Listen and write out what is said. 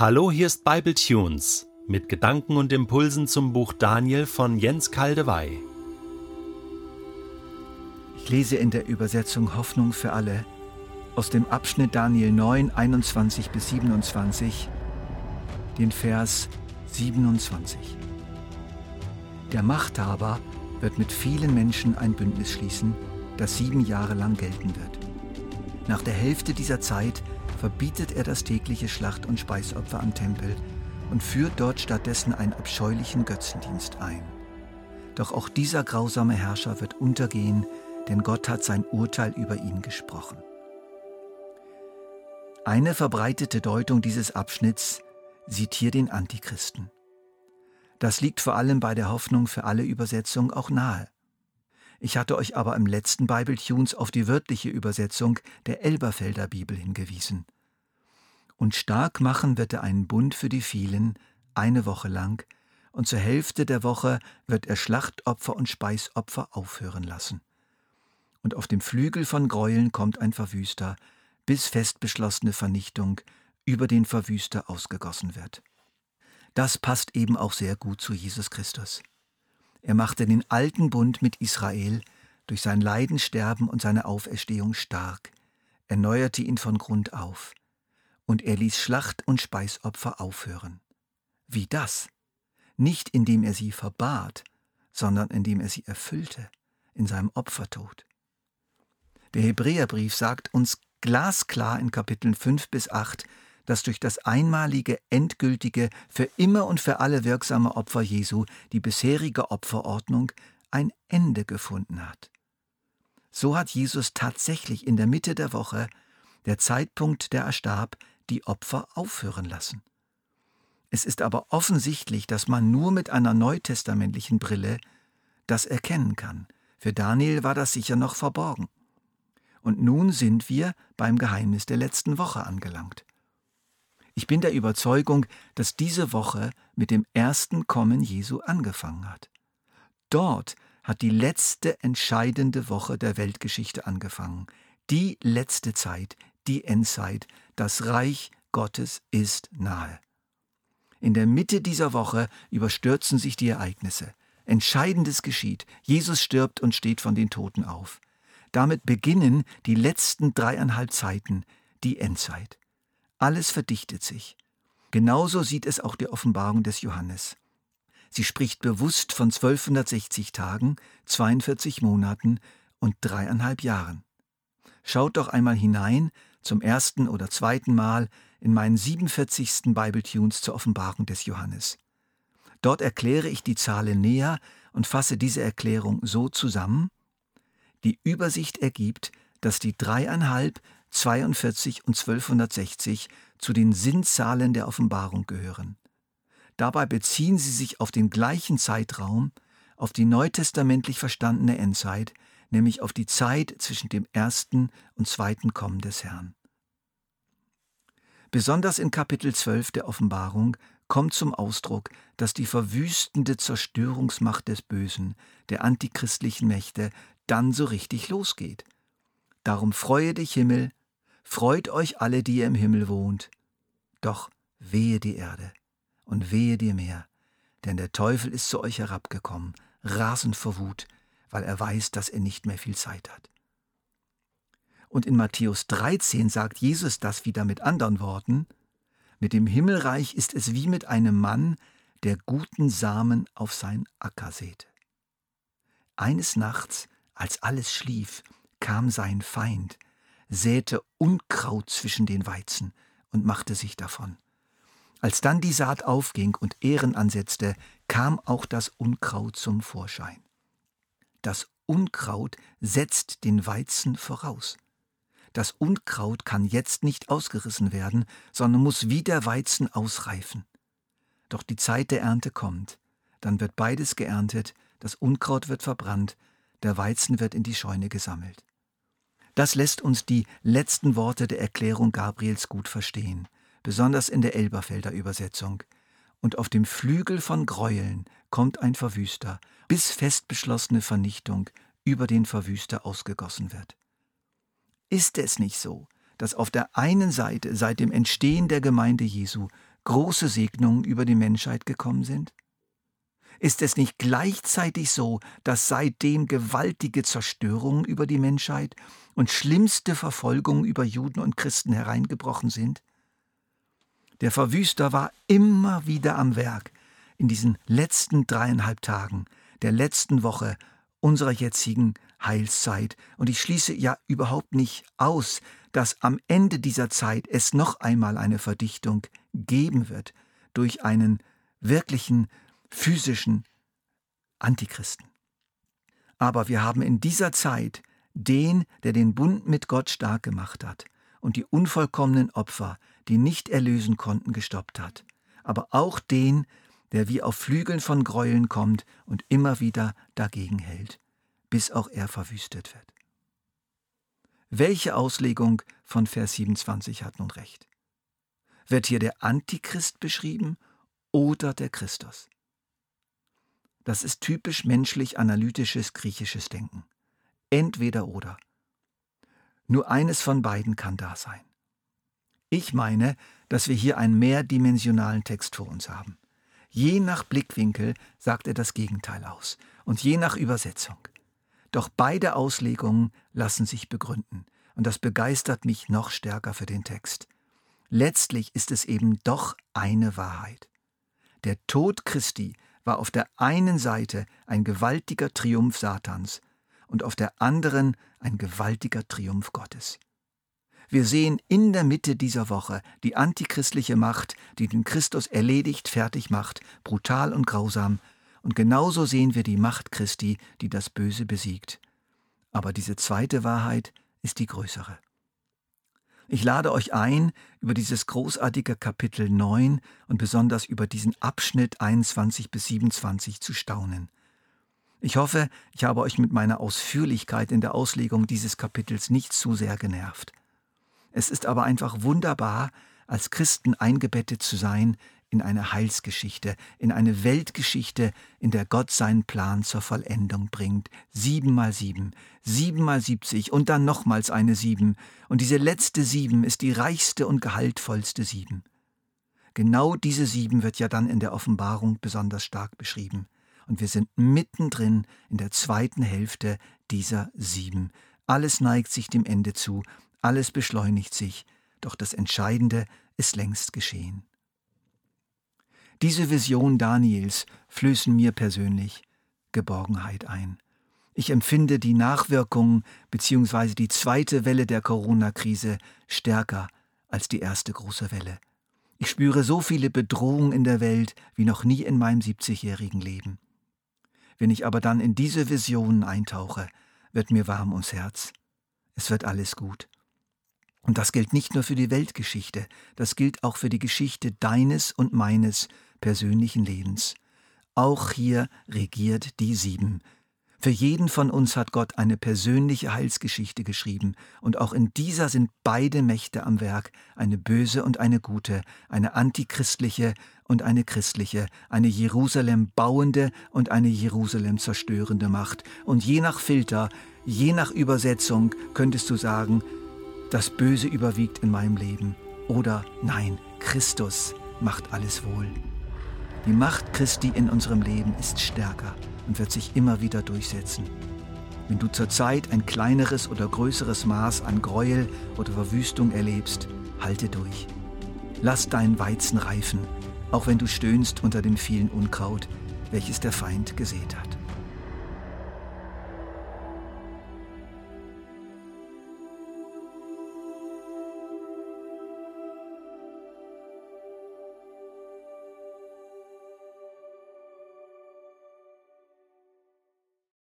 Hallo, hier ist Bible Tunes mit Gedanken und Impulsen zum Buch Daniel von Jens Kaldewey. Ich lese in der Übersetzung Hoffnung für alle aus dem Abschnitt Daniel 9, 21 bis 27, den Vers 27. Der Machthaber wird mit vielen Menschen ein Bündnis schließen, das sieben Jahre lang gelten wird. Nach der Hälfte dieser Zeit verbietet er das tägliche Schlacht- und Speisopfer am Tempel und führt dort stattdessen einen abscheulichen Götzendienst ein. Doch auch dieser grausame Herrscher wird untergehen, denn Gott hat sein Urteil über ihn gesprochen. Eine verbreitete Deutung dieses Abschnitts sieht hier den Antichristen. Das liegt vor allem bei der Hoffnung für alle Übersetzung auch nahe. Ich hatte euch aber im letzten Bible Tunes auf die wörtliche Übersetzung der Elberfelder Bibel hingewiesen. Und stark machen wird er einen Bund für die vielen, eine Woche lang, und zur Hälfte der Woche wird er Schlachtopfer und Speisopfer aufhören lassen. Und auf dem Flügel von Gräueln kommt ein Verwüster, bis fest beschlossene Vernichtung über den Verwüster ausgegossen wird. Das passt eben auch sehr gut zu Jesus Christus. Er machte den alten Bund mit Israel durch sein Leiden, Sterben und seine Auferstehung stark, erneuerte ihn von Grund auf, und er ließ Schlacht und Speisopfer aufhören. Wie das? Nicht indem er sie verbat, sondern indem er sie erfüllte in seinem Opfertod. Der Hebräerbrief sagt uns glasklar in Kapiteln 5 bis 8, dass durch das einmalige, endgültige, für immer und für alle wirksame Opfer Jesu die bisherige Opferordnung ein Ende gefunden hat. So hat Jesus tatsächlich in der Mitte der Woche, der Zeitpunkt, der er starb, die Opfer aufhören lassen. Es ist aber offensichtlich, dass man nur mit einer neutestamentlichen Brille das erkennen kann. Für Daniel war das sicher noch verborgen. Und nun sind wir beim Geheimnis der letzten Woche angelangt. Ich bin der Überzeugung, dass diese Woche mit dem ersten Kommen Jesu angefangen hat. Dort hat die letzte entscheidende Woche der Weltgeschichte angefangen. Die letzte Zeit, die Endzeit, das Reich Gottes ist nahe. In der Mitte dieser Woche überstürzen sich die Ereignisse. Entscheidendes geschieht. Jesus stirbt und steht von den Toten auf. Damit beginnen die letzten dreieinhalb Zeiten, die Endzeit. Alles verdichtet sich. Genauso sieht es auch die Offenbarung des Johannes. Sie spricht bewusst von 1260 Tagen, 42 Monaten und dreieinhalb Jahren. Schaut doch einmal hinein, zum ersten oder zweiten Mal, in meinen 47. Bible Tunes zur Offenbarung des Johannes. Dort erkläre ich die Zahlen näher und fasse diese Erklärung so zusammen. Die Übersicht ergibt, dass die dreieinhalb 42 und 1260 zu den Sinnzahlen der Offenbarung gehören. Dabei beziehen sie sich auf den gleichen Zeitraum, auf die neutestamentlich verstandene Endzeit, nämlich auf die Zeit zwischen dem ersten und zweiten Kommen des Herrn. Besonders in Kapitel 12 der Offenbarung kommt zum Ausdruck, dass die verwüstende Zerstörungsmacht des Bösen, der antichristlichen Mächte, dann so richtig losgeht. Darum freue dich, Himmel, Freut euch alle, die ihr im Himmel wohnt. Doch wehe die Erde und wehe dir Meer, denn der Teufel ist zu euch herabgekommen, rasend vor Wut, weil er weiß, dass er nicht mehr viel Zeit hat. Und in Matthäus 13 sagt Jesus das wieder mit anderen Worten, mit dem Himmelreich ist es wie mit einem Mann, der guten Samen auf sein Acker säte. Eines Nachts, als alles schlief, kam sein Feind, säte Unkraut zwischen den Weizen und machte sich davon. Als dann die Saat aufging und Ehren ansetzte, kam auch das Unkraut zum Vorschein. Das Unkraut setzt den Weizen voraus. Das Unkraut kann jetzt nicht ausgerissen werden, sondern muss wie der Weizen ausreifen. Doch die Zeit der Ernte kommt, dann wird beides geerntet, das Unkraut wird verbrannt, der Weizen wird in die Scheune gesammelt. Das lässt uns die letzten Worte der Erklärung Gabriels gut verstehen, besonders in der Elberfelder Übersetzung. Und auf dem Flügel von Gräueln kommt ein Verwüster, bis fest beschlossene Vernichtung über den Verwüster ausgegossen wird. Ist es nicht so, dass auf der einen Seite seit dem Entstehen der Gemeinde Jesu große Segnungen über die Menschheit gekommen sind? Ist es nicht gleichzeitig so, dass seitdem gewaltige Zerstörungen über die Menschheit und schlimmste Verfolgungen über Juden und Christen hereingebrochen sind? Der Verwüster war immer wieder am Werk in diesen letzten dreieinhalb Tagen der letzten Woche unserer jetzigen Heilszeit. Und ich schließe ja überhaupt nicht aus, dass am Ende dieser Zeit es noch einmal eine Verdichtung geben wird durch einen wirklichen physischen Antichristen. Aber wir haben in dieser Zeit den, der den Bund mit Gott stark gemacht hat und die unvollkommenen Opfer, die nicht erlösen konnten, gestoppt hat, aber auch den, der wie auf Flügeln von Gräueln kommt und immer wieder dagegen hält, bis auch er verwüstet wird. Welche Auslegung von Vers 27 hat nun recht? Wird hier der Antichrist beschrieben oder der Christus? Das ist typisch menschlich analytisches griechisches Denken. Entweder oder. Nur eines von beiden kann da sein. Ich meine, dass wir hier einen mehrdimensionalen Text vor uns haben. Je nach Blickwinkel sagt er das Gegenteil aus und je nach Übersetzung. Doch beide Auslegungen lassen sich begründen und das begeistert mich noch stärker für den Text. Letztlich ist es eben doch eine Wahrheit. Der Tod Christi war auf der einen Seite ein gewaltiger Triumph Satans und auf der anderen ein gewaltiger Triumph Gottes. Wir sehen in der Mitte dieser Woche die antichristliche Macht, die den Christus erledigt, fertig macht, brutal und grausam, und genauso sehen wir die Macht Christi, die das Böse besiegt. Aber diese zweite Wahrheit ist die größere. Ich lade euch ein, über dieses großartige Kapitel 9 und besonders über diesen Abschnitt 21 bis 27 zu staunen. Ich hoffe, ich habe euch mit meiner Ausführlichkeit in der Auslegung dieses Kapitels nicht zu sehr genervt. Es ist aber einfach wunderbar, als Christen eingebettet zu sein in eine Heilsgeschichte, in eine Weltgeschichte, in der Gott seinen Plan zur Vollendung bringt. Sieben mal sieben, sieben mal siebzig und dann nochmals eine sieben. Und diese letzte sieben ist die reichste und gehaltvollste sieben. Genau diese sieben wird ja dann in der Offenbarung besonders stark beschrieben. Und wir sind mittendrin in der zweiten Hälfte dieser sieben. Alles neigt sich dem Ende zu, alles beschleunigt sich, doch das Entscheidende ist längst geschehen. Diese Vision Daniels flößen mir persönlich Geborgenheit ein. Ich empfinde die Nachwirkungen bzw. die zweite Welle der Corona-Krise stärker als die erste große Welle. Ich spüre so viele Bedrohungen in der Welt wie noch nie in meinem 70-jährigen Leben. Wenn ich aber dann in diese Visionen eintauche, wird mir warm ums Herz. Es wird alles gut. Und das gilt nicht nur für die Weltgeschichte, das gilt auch für die Geschichte deines und meines persönlichen Lebens. Auch hier regiert die Sieben. Für jeden von uns hat Gott eine persönliche Heilsgeschichte geschrieben, und auch in dieser sind beide Mächte am Werk, eine böse und eine gute, eine antichristliche und eine christliche, eine Jerusalem bauende und eine Jerusalem zerstörende Macht. Und je nach Filter, je nach Übersetzung könntest du sagen, das Böse überwiegt in meinem Leben. Oder nein, Christus macht alles wohl. Die Macht Christi in unserem Leben ist stärker und wird sich immer wieder durchsetzen. Wenn du zurzeit ein kleineres oder größeres Maß an Gräuel oder Verwüstung erlebst, halte durch. Lass deinen Weizen reifen, auch wenn du stöhnst unter dem vielen Unkraut, welches der Feind gesät hat.